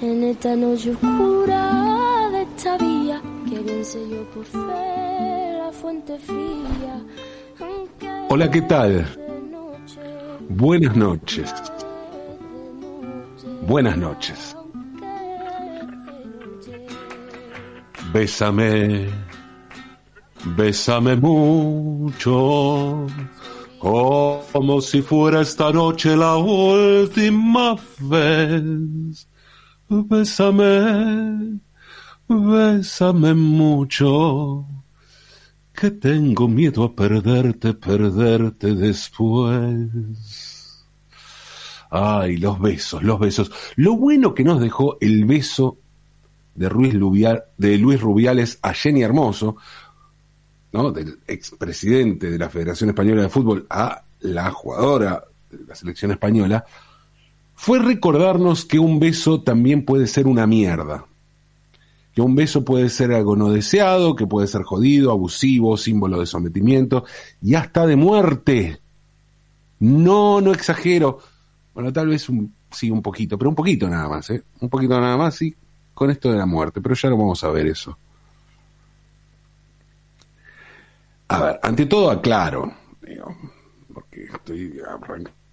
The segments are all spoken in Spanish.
en esta noche oscura de esta vía que bien sé yo por fe la fuente fría. Hola, ¿qué tal? Buenas noches. Buenas noches. Bésame, bésame mucho, como si fuera esta noche la última vez. Bésame, bésame mucho, que tengo miedo a perderte, perderte después. Ay, los besos, los besos. Lo bueno que nos dejó el beso de, de Luis Rubiales a Jenny Hermoso, ¿no? del expresidente de la Federación Española de Fútbol a la jugadora de la selección española, fue recordarnos que un beso también puede ser una mierda. Que un beso puede ser algo no deseado, que puede ser jodido, abusivo, símbolo de sometimiento y hasta de muerte. No, no exagero. Bueno, tal vez un, sí, un poquito, pero un poquito nada más, ¿eh? Un poquito nada más, sí, con esto de la muerte, pero ya lo vamos a ver eso. A ver, ante todo aclaro, porque estoy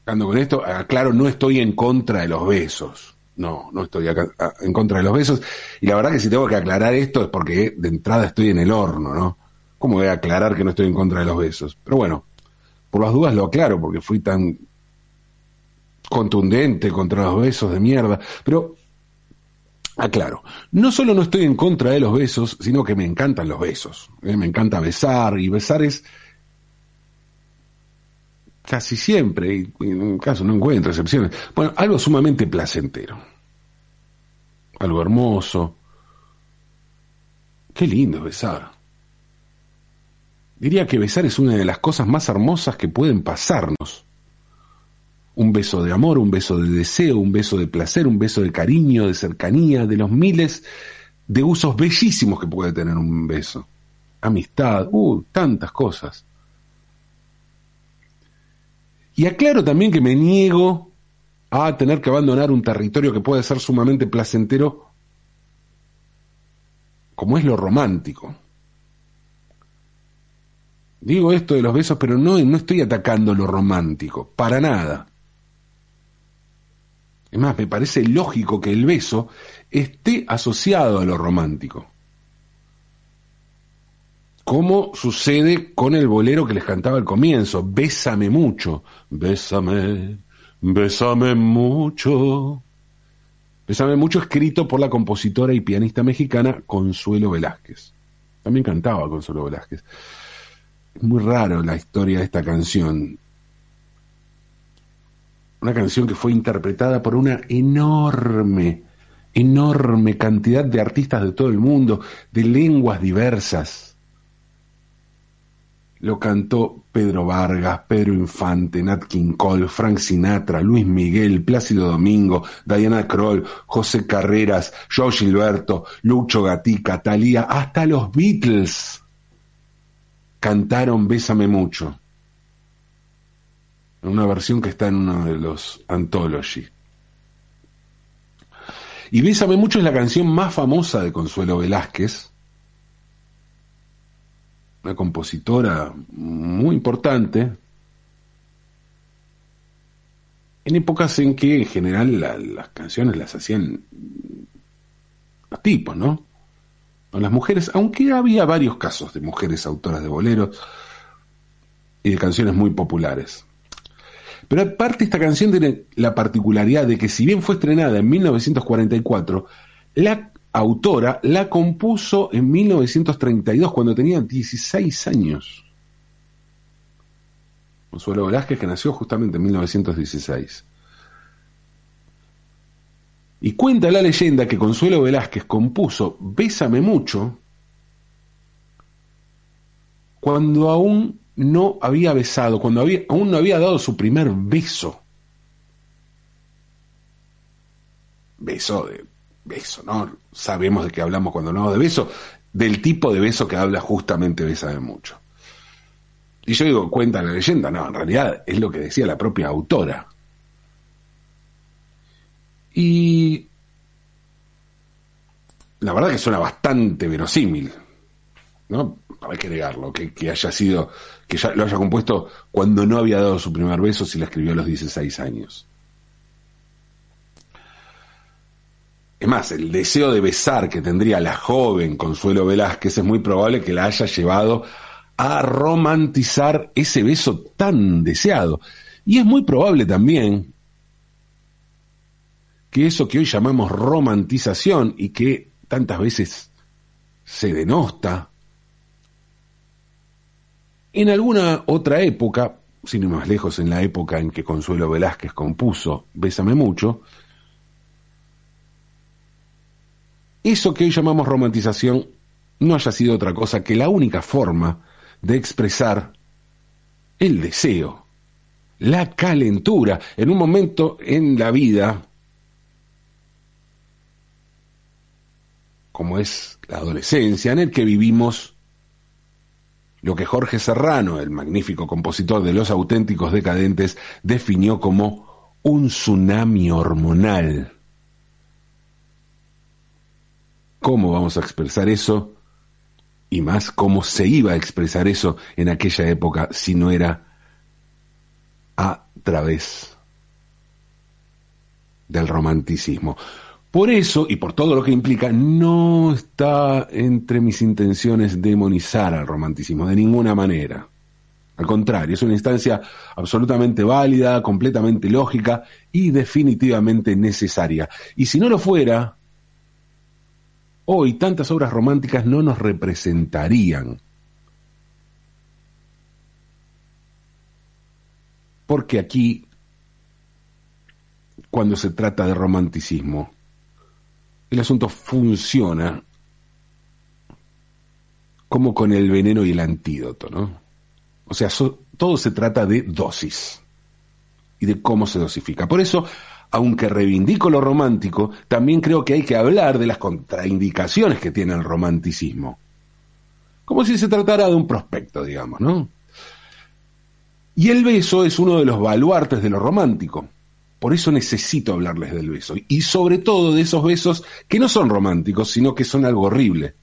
arrancando con esto, aclaro, no estoy en contra de los besos. No, no estoy en contra de los besos. Y la verdad que si tengo que aclarar esto es porque de entrada estoy en el horno, ¿no? ¿Cómo voy a aclarar que no estoy en contra de los besos? Pero bueno, por las dudas lo aclaro porque fui tan contundente contra los besos de mierda. Pero aclaro, no solo no estoy en contra de los besos, sino que me encantan los besos. ¿eh? Me encanta besar y besar es casi siempre, y en un caso no encuentro excepciones, bueno, algo sumamente placentero, algo hermoso. Qué lindo besar. Diría que besar es una de las cosas más hermosas que pueden pasarnos. Un beso de amor, un beso de deseo, un beso de placer, un beso de cariño, de cercanía, de los miles de usos bellísimos que puede tener un beso. Amistad, uh, tantas cosas. Y aclaro también que me niego a tener que abandonar un territorio que puede ser sumamente placentero, como es lo romántico. Digo esto de los besos, pero no, no estoy atacando lo romántico, para nada. Es más, me parece lógico que el beso esté asociado a lo romántico como sucede con el bolero que les cantaba al comienzo, Bésame mucho, bésame, bésame mucho. Bésame mucho, escrito por la compositora y pianista mexicana Consuelo Velázquez. También cantaba Consuelo Velázquez. Es muy raro la historia de esta canción. Una canción que fue interpretada por una enorme, enorme cantidad de artistas de todo el mundo, de lenguas diversas lo cantó Pedro Vargas, Pedro Infante, Nat King Cole, Frank Sinatra, Luis Miguel, Plácido Domingo, Diana Kroll, José Carreras, Joe Gilberto, Lucho Gatica, Talía, hasta los Beatles cantaron Bésame mucho. Una versión que está en uno de los Anthology. Y Bésame mucho es la canción más famosa de Consuelo Velázquez una compositora muy importante, en épocas en que en general las canciones las hacían los tipos, ¿no? O las mujeres, aunque había varios casos de mujeres autoras de boleros y de canciones muy populares. Pero aparte esta canción tiene la particularidad de que si bien fue estrenada en 1944, la autora la compuso en 1932, cuando tenía 16 años. Consuelo Velázquez, que nació justamente en 1916. Y cuenta la leyenda que Consuelo Velázquez compuso Bésame mucho cuando aún no había besado, cuando aún no había dado su primer beso. Beso de beso, ¿no? Sabemos de qué hablamos cuando hablamos de beso, del tipo de beso que habla justamente Bésame mucho. Y yo digo, cuenta la leyenda, no, en realidad es lo que decía la propia autora. Y la verdad que suena bastante verosímil, ¿no? Hay que negarlo, que, que haya sido, que ya lo haya compuesto cuando no había dado su primer beso si la escribió a los 16 años. Es más, el deseo de besar que tendría la joven Consuelo Velázquez es muy probable que la haya llevado a romantizar ese beso tan deseado. Y es muy probable también que eso que hoy llamamos romantización y que tantas veces se denosta, en alguna otra época, sin ir más lejos, en la época en que Consuelo Velázquez compuso Bésame mucho, eso que hoy llamamos romantización no haya sido otra cosa que la única forma de expresar el deseo, la calentura, en un momento en la vida como es la adolescencia, en el que vivimos lo que Jorge Serrano, el magnífico compositor de Los auténticos decadentes, definió como un tsunami hormonal. ¿Cómo vamos a expresar eso? Y más, ¿cómo se iba a expresar eso en aquella época si no era a través del romanticismo? Por eso, y por todo lo que implica, no está entre mis intenciones demonizar al romanticismo, de ninguna manera. Al contrario, es una instancia absolutamente válida, completamente lógica y definitivamente necesaria. Y si no lo fuera, hoy tantas obras románticas no nos representarían. Porque aquí, cuando se trata de romanticismo, el asunto funciona como con el veneno y el antídoto, ¿no? O sea, todo se trata de dosis y de cómo se dosifica. Por eso, aunque reivindico lo romántico, también creo que hay que hablar de las contraindicaciones que tiene el romanticismo. Como si se tratara de un prospecto, digamos, ¿no? Y el beso es uno de los baluartes de lo romántico. Por eso necesito hablarles del beso. Y sobre todo de esos besos que no son románticos, sino que son algo horrible.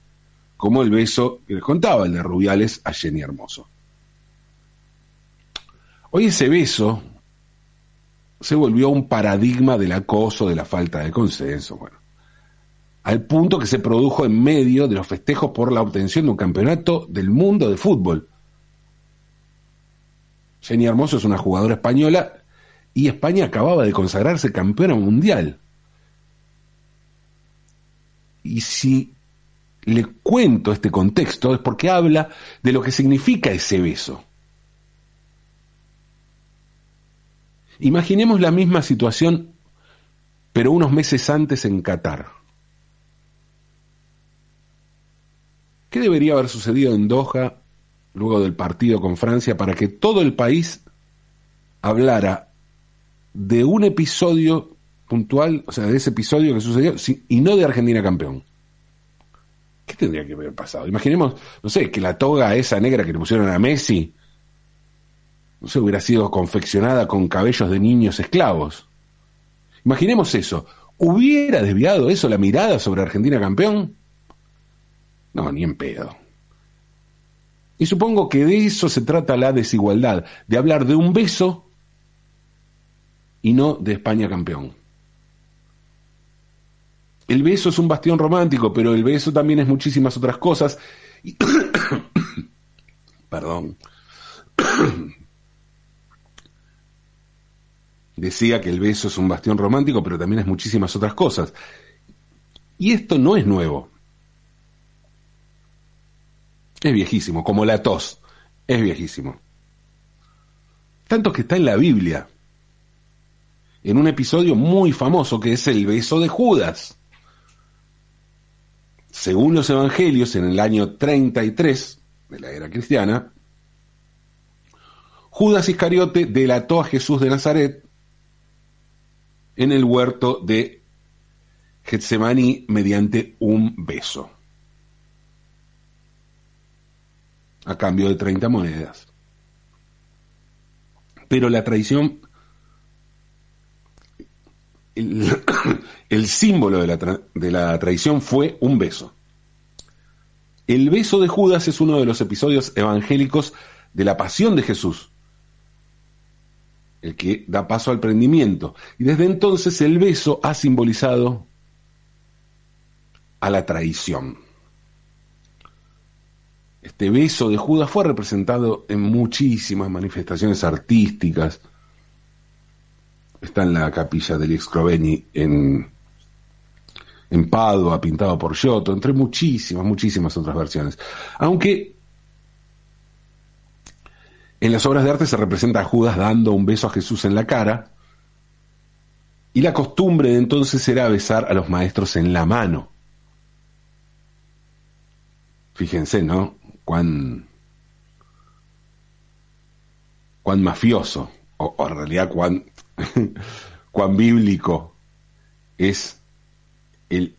Como el beso que les contaba, el de Rubiales a Jenny Hermoso. Hoy ese beso se volvió un paradigma del acoso, de la falta de consenso, bueno. Al punto que se produjo en medio de los festejos por la obtención de un campeonato del mundo de fútbol. Jenny Hermoso es una jugadora española y España acababa de consagrarse campeona mundial. Y si le cuento este contexto es porque habla de lo que significa ese beso. Imaginemos la misma situación, pero unos meses antes en Qatar. ¿Qué debería haber sucedido en Doha luego del partido con Francia para que todo el país hablara de un episodio puntual, o sea, de ese episodio que sucedió, y no de Argentina campeón. ¿Qué tendría que haber pasado? Imaginemos, no sé, que la toga esa negra que le pusieron a Messi, no sé, hubiera sido confeccionada con cabellos de niños esclavos. Imaginemos eso. ¿Hubiera desviado eso la mirada sobre Argentina campeón? No, ni en pedo. Y supongo que de eso se trata la desigualdad, de hablar de un beso y no de España campeón. El beso es un bastión romántico, pero el beso también es muchísimas otras cosas. Perdón. Decía que el beso es un bastión romántico, pero también es muchísimas otras cosas. Y esto no es nuevo. Es viejísimo, como la tos. Es viejísimo. Tanto que está en la Biblia en un episodio muy famoso que es el beso de Judas. Según los evangelios, en el año 33 de la era cristiana, Judas Iscariote delató a Jesús de Nazaret en el huerto de Getsemaní mediante un beso, a cambio de 30 monedas. Pero la traición el, símbolo de la, de la traición fue un beso. El beso de Judas es uno de los episodios evangélicos de la pasión de Jesús, el que da paso al prendimiento. Y desde entonces el beso ha simbolizado a la traición. Este beso de Judas fue representado en muchísimas manifestaciones artísticas. Está en la capilla del Excroveni en, en Padua, pintado por Giotto, entre muchísimas, muchísimas otras versiones. Aunque en las obras de arte se representa a Judas dando un beso a Jesús en la cara, y la costumbre de entonces era besar a los maestros en la mano. Fíjense, ¿no? cuán, cuán mafioso, o, en realidad cuán, cuán bíblico es el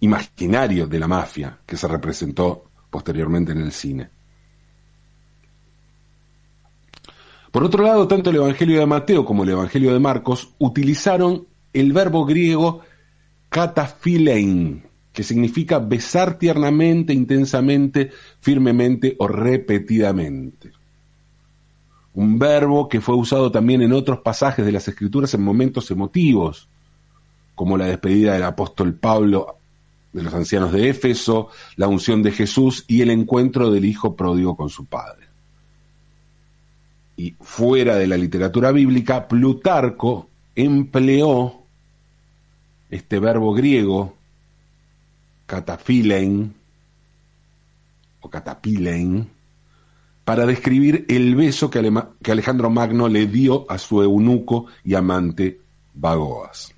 imaginario de la mafia que se representó posteriormente en el cine. Por otro lado, tanto el Evangelio de Mateo como el Evangelio de Marcos utilizaron el verbo griego katafilein, que significa besar tiernamente, intensamente, firmemente o repetidamente. Un verbo que fue usado también en otros pasajes de las Escrituras en momentos emotivos, como la despedida del apóstol Pablo de los ancianos de Éfeso, la unción de Jesús y el encuentro del hijo pródigo con su padre. Y fuera de la literatura bíblica, Plutarco empleó este verbo griego catafilen o catapilen para describir el beso que, Alejandro Magno le dio a su eunuco y amante Bagoas.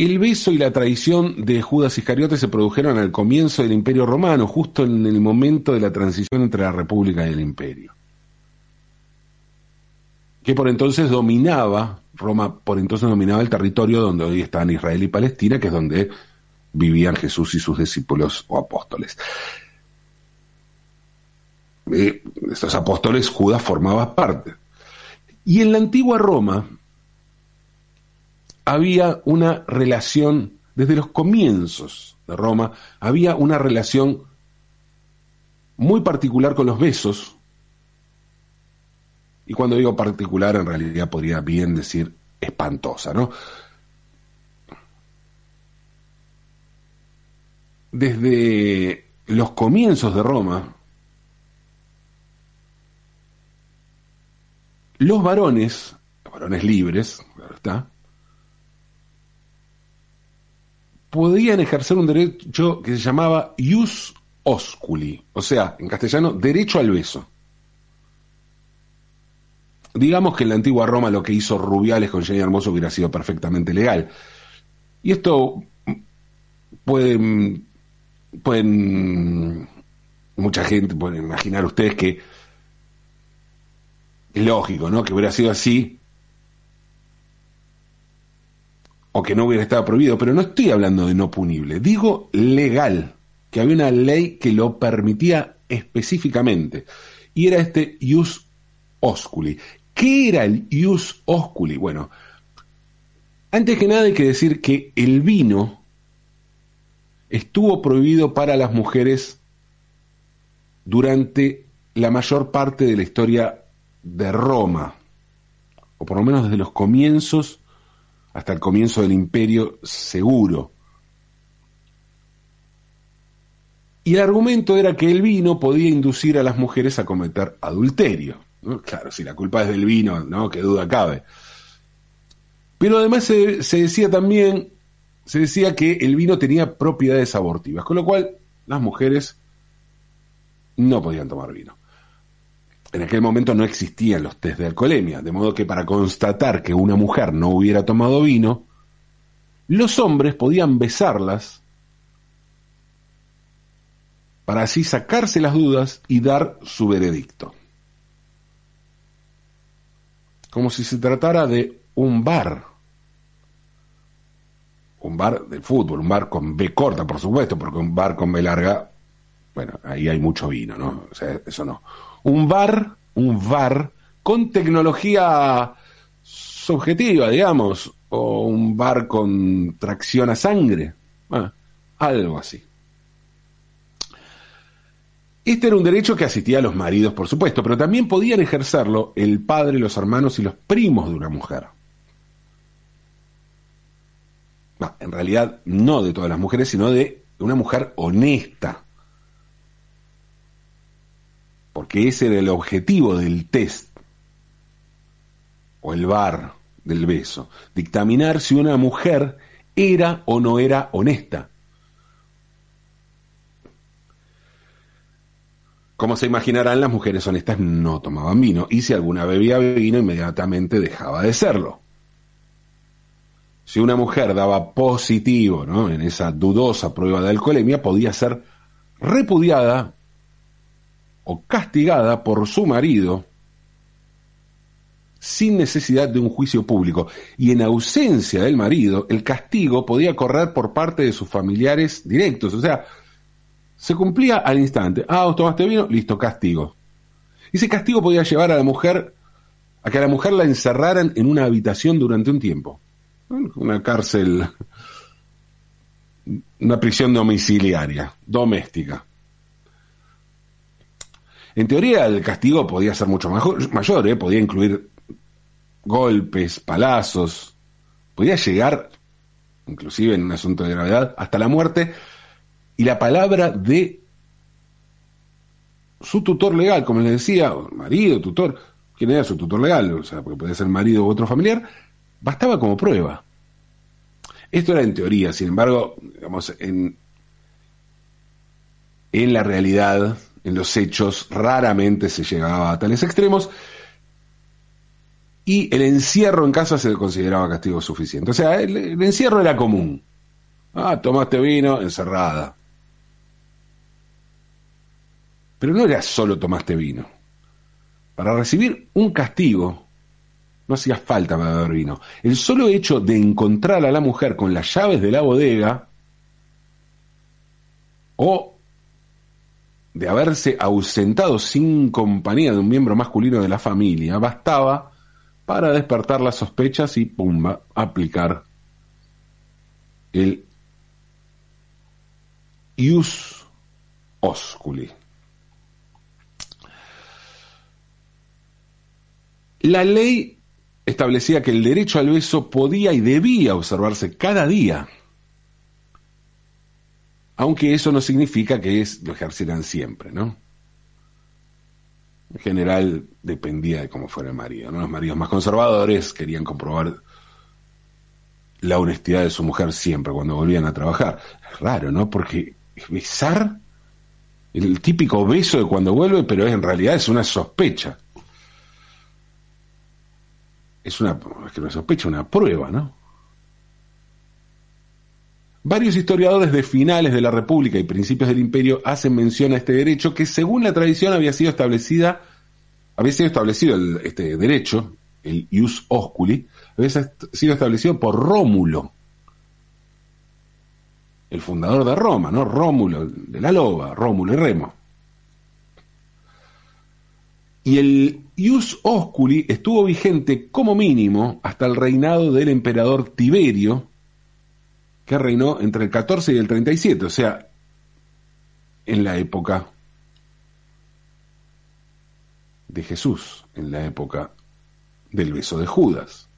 El beso y la traición de Judas Iscariote se produjeron al comienzo del Imperio Romano, justo en el momento de la transición entre la República y el Imperio, que por entonces dominaba Roma por entonces dominaba el territorio donde hoy están Israel y Palestina, que es donde vivían Jesús y sus discípulos o apóstoles. De estos apóstoles Judas formaba parte. Y en la antigua Roma había una relación, desde los comienzos de Roma, había una relación muy particular con los besos, y cuando digo particular, en realidad podría bien decir espantosa, ¿no? Desde los comienzos de Roma, los varones, los varones libres, claro está, podían ejercer un derecho que se llamaba ius osculi, o sea, en castellano, derecho al beso. Digamos que en la antigua Roma lo que hizo Rubiales con Jenny Hermoso hubiera sido perfectamente legal. Y esto pueden, pueden mucha gente pueden imaginar ustedes que es lógico, ¿no? Que hubiera sido así o que no hubiera estado prohibido, pero no estoy hablando de no punible, digo legal, que había una ley que lo permitía específicamente, y era este ius osculi, ¿Qué era el ius osculi? Bueno, antes que nada hay que decir que el vino estuvo prohibido para las mujeres durante la mayor parte de la historia de Roma, o por lo menos desde los comienzos hasta el comienzo del imperio seguro. Y el argumento era que el vino podía inducir a las mujeres a cometer adulterio. Claro, si la culpa es del vino, ¿no? Qué duda cabe. Pero además se, se, decía también, se decía que el vino tenía propiedades abortivas, con lo cual las mujeres no podían tomar vino. En aquel momento no existían los test de alcoholemia, de modo que para constatar que una mujer no hubiera tomado vino, los hombres podían besarlas para así sacarse las dudas y dar su veredicto como si se tratara de un bar. Un bar del fútbol, un bar con B corta, por supuesto, porque un bar con B larga, bueno, ahí hay mucho vino, ¿no? O sea, eso no. Un bar, un bar con tecnología subjetiva, digamos, o un bar con tracción a sangre, ah, algo así. Este era un derecho que asistía a los maridos, por supuesto, pero también podían ejercerlo el padre, los hermanos y los primos de una mujer. en realidad no de todas las mujeres, sino de una mujer honesta. Porque ese era el objetivo del test o el bar del beso, dictaminar si una mujer era o no era honesta. Como se imaginarán, las mujeres honestas no tomaban vino y si alguna bebía vino inmediatamente dejaba de serlo. Si una mujer daba positivo ¿no? en esa dudosa prueba de alcoholemia, podía ser repudiada o castigada por su marido sin necesidad de un juicio público. Y en ausencia del marido, el castigo podía correr por parte de sus familiares directos. O sea, se cumplía al instante. Ah, vos tomaste vino, listo, castigo. Y ese castigo podía llevar a la mujer a que a la mujer la encerraran en una habitación durante un tiempo. Una cárcel, una prisión domiciliaria, doméstica. En teoría el castigo podía ser mucho mayor, ¿eh? podía incluir golpes, palazos, podía llegar, inclusive en un asunto de gravedad, hasta la muerte, y la palabra de su tutor legal, como les decía, marido, tutor, ¿quién era su tutor legal? O sea, porque podía ser marido u otro familiar, bastaba como prueba. Esto era en teoría, sin embargo, digamos, en, en la realidad, en los hechos, raramente se llegaba a tales extremos, y el encierro en casa se consideraba castigo suficiente. O sea, el, encierro era común. Ah, tomaste vino, encerrada. Pero no era solo tomaste vino. Para recibir un castigo no hacía falta beber vino. El solo hecho de encontrar a la mujer con las llaves de la bodega o de haberse ausentado sin compañía de un miembro masculino de la familia bastaba para despertar las sospechas y pumba, aplicar el ius osculi. La ley establecía que el derecho al beso podía y debía observarse cada día, aunque eso no significa que es, lo ejercieran siempre, ¿no? En general dependía de cómo fuera el marido. ¿no? Los maridos más conservadores querían comprobar la honestidad de su mujer siempre cuando volvían a trabajar. Es raro, ¿no? Porque besar, el típico beso de cuando vuelve, pero en realidad es una sospecha. Es una, es que una sospecha, una prueba, ¿no? Varios historiadores de finales de la República y principios del Imperio hacen mención a este derecho que según la tradición había sido establecida, había sido establecido este derecho, el ius osculi, había sido establecido por Rómulo, el fundador de Roma, ¿no? Rómulo, de la loba, Rómulo y Remo. Y el ius osculi estuvo vigente como mínimo hasta el reinado del emperador Tiberio, que reinó entre el 14 y el 37, o sea, en la época de Jesús, en la época del beso de Judas.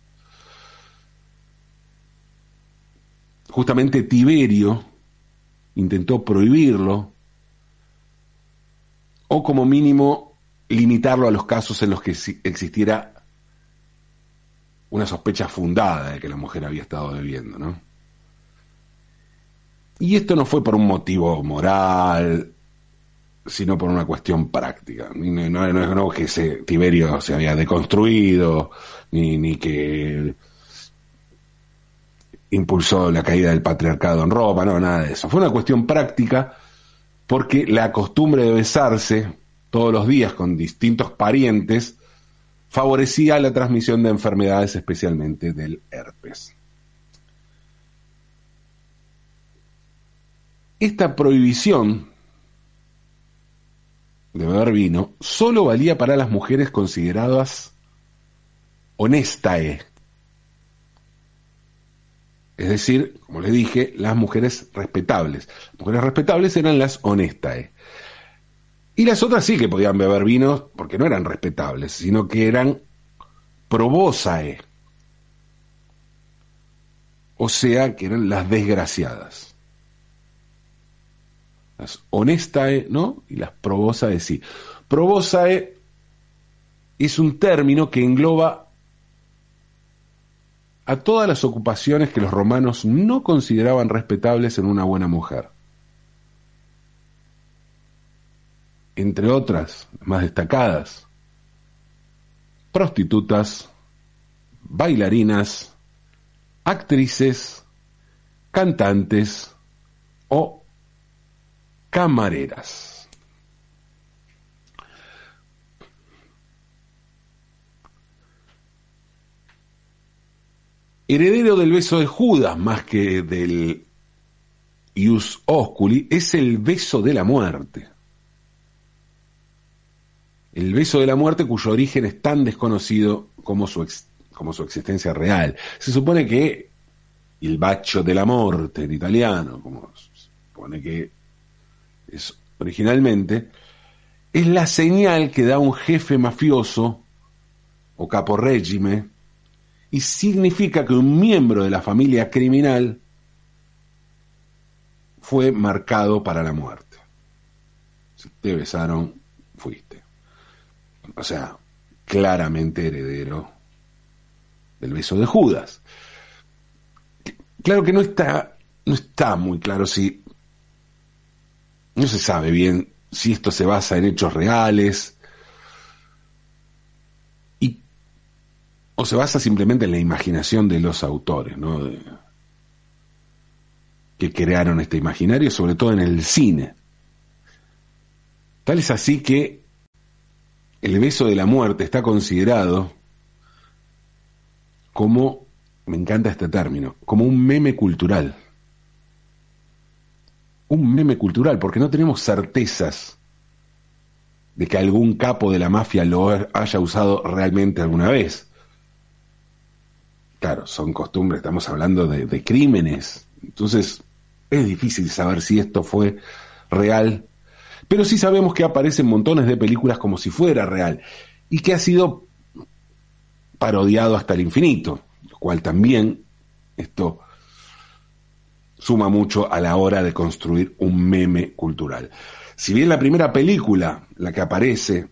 Justamente Tiberio intentó prohibirlo o como mínimo limitarlo a los casos en los que existiera una sospecha fundada de que la mujer había estado bebiendo, ¿no? Y esto no fue por un motivo moral, sino por una cuestión práctica. No, no, es que ese Tiberio se había deconstruido, ni, ni que impulsó la caída del patriarcado en Roma, no, nada de eso. Fue una cuestión práctica porque la costumbre de besarse todos los días con distintos parientes favorecía la transmisión de enfermedades, especialmente del herpes. Esta prohibición de beber vino solo valía para las mujeres consideradas honestae. Es decir, como les dije, las mujeres respetables. Las mujeres respetables eran las honestae. Y las otras sí que podían beber vinos porque no eran respetables, sino que eran probosae. O sea, que eran las desgraciadas. Las honestae, ¿no? Y las probosae sí. Probosae es un término que engloba a todas las ocupaciones que los romanos no consideraban respetables en una buena mujer. Entre otras, más destacadas, prostitutas, bailarinas, actrices, cantantes o camareras. heredero del beso de Judas más que del ius osculi, es el beso de la muerte. El beso de la muerte cuyo origen es tan desconocido como su, como su existencia real. Se supone que el bacio de la muerte en italiano, como se supone que originalmente, es la señal que da un jefe mafioso o capo régimen y significa que un miembro de la familia criminal fue marcado para la muerte. Si te besaron, fuiste. O sea, claramente heredero del beso de Judas. Claro que no está, no está muy claro si, no se sabe bien si esto se basa en hechos reales, o se basa simplemente en la imaginación de los autores, ¿no? que crearon este imaginario, sobre todo en el cine. Tal es así que el beso de la muerte está considerado como, me encanta este término, como un meme cultural. Un meme cultural, porque no tenemos certezas de que algún capo de la mafia lo haya usado realmente alguna vez. Claro, son costumbres, estamos hablando de, crímenes. Entonces, es difícil saber si esto fue real. Pero sí sabemos que aparecen montones de películas como si fuera real. Y que ha sido parodiado hasta el infinito. Lo cual también esto suma mucho a la hora de construir un meme cultural. Si bien la primera película, la que aparece,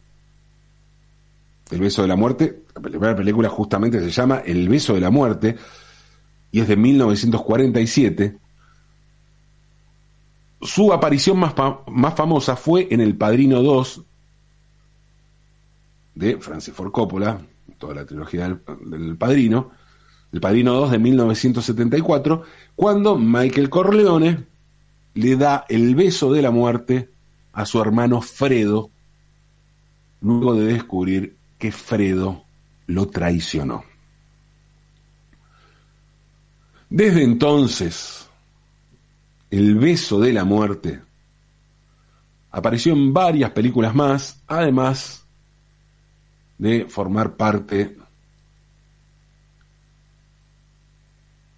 El beso de la muerte, la primera película justamente se llama El beso de la muerte y es de 1947. Su aparición más, más famosa fue en El Padrino 2 de Francis Ford Coppola, toda la trilogía del, del Padrino, El Padrino 2 de 1974, cuando Michael Corleone le da el beso de la muerte a su hermano Fredo, luego de descubrir que Fredo lo traicionó. Desde entonces, el beso de la muerte apareció en varias películas más, además de formar parte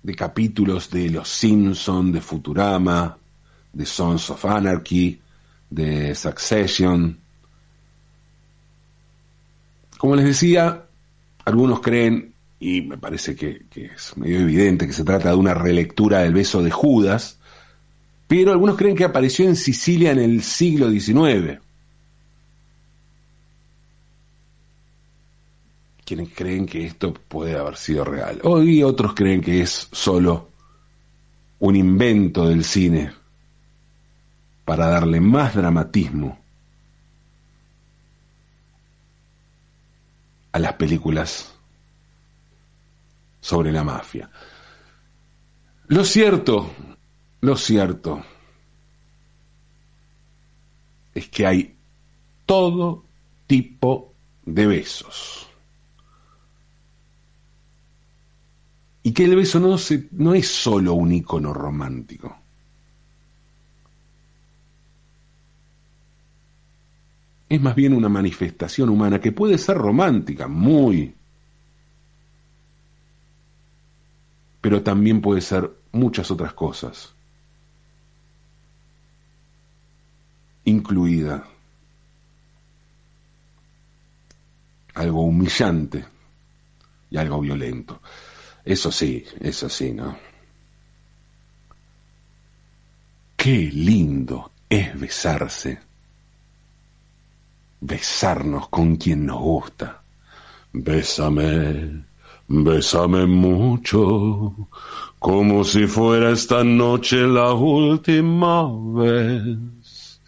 de capítulos de Los Simpson, de Futurama, de Sons of Anarchy, de Succession. Como les decía, algunos creen, y me parece que, es medio evidente que se trata de una relectura del beso de Judas, pero algunos creen que apareció en Sicilia en el siglo XIX. Quienes creen que esto puede haber sido real. Hoy otros creen que es solo un invento del cine para darle más dramatismo a las películas sobre la mafia. Lo cierto, lo cierto es que hay todo tipo de besos. Y que el beso no, es solo un icono romántico. es más bien una manifestación humana que puede ser romántica, muy, pero también puede ser muchas otras cosas, incluida algo humillante y algo violento. Eso sí, eso sí, ¿no? Qué lindo es besarse, besarnos con quien nos gusta. Bésame, bésame mucho, como si fuera esta noche la última vez.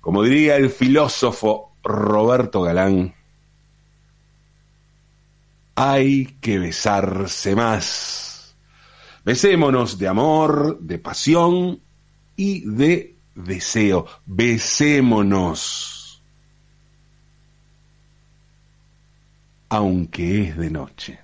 Como diría el filósofo Roberto Galán, hay que besarse más. Besémonos de amor, de pasión y de deseo. Besémonos. Aunque es de noche.